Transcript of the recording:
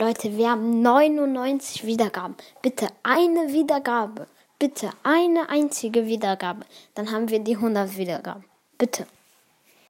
Leute, wir haben 99 Wiedergaben. Bitte eine Wiedergabe. Bitte eine einzige Wiedergabe. Dann haben wir die 100 Wiedergaben. Bitte.